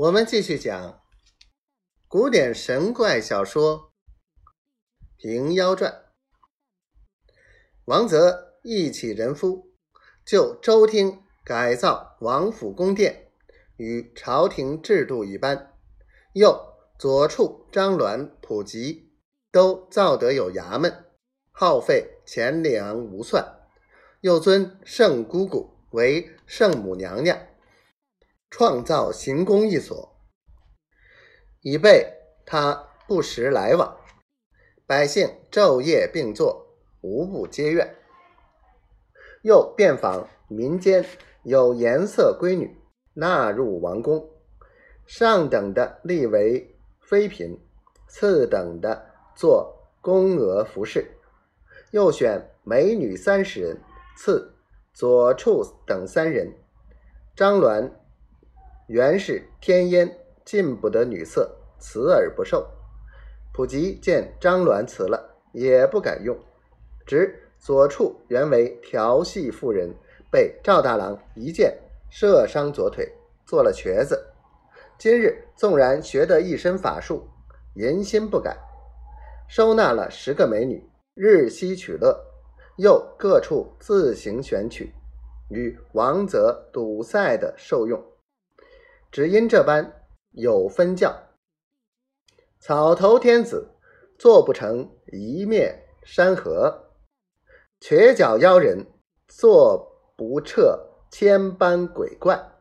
我们继续讲古典神怪小说《平妖传》。王泽义起人夫，就周厅改造王府宫殿，与朝廷制度一般。又左处张鸾、普吉都造得有衙门，耗费钱粮无算。又尊圣姑姑为圣母娘娘。创造行宫一所，以备他不时来往，百姓昼夜并坐，无不皆愿。又遍访民间有颜色闺女，纳入王宫，上等的立为妃嫔，次等的做宫娥服饰。又选美女三十人，赐左处等三人，张鸾。原是天烟禁不得女色，辞而不受。普吉见张鸾辞了，也不敢用。直左处原为调戏妇人，被赵大郎一箭射伤左腿，做了瘸子。今日纵然学得一身法术，淫心不改，收纳了十个美女，日夕取乐，又各处自行选取，与王泽赌赛的受用。只因这般有分教，草头天子做不成一面山河，瘸脚妖人做不彻千般鬼怪。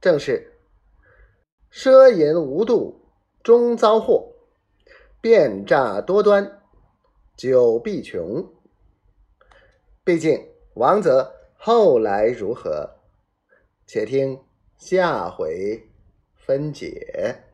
正是奢淫无度终遭祸，变诈多端久必穷。毕竟王泽后来如何，且听。下回分解。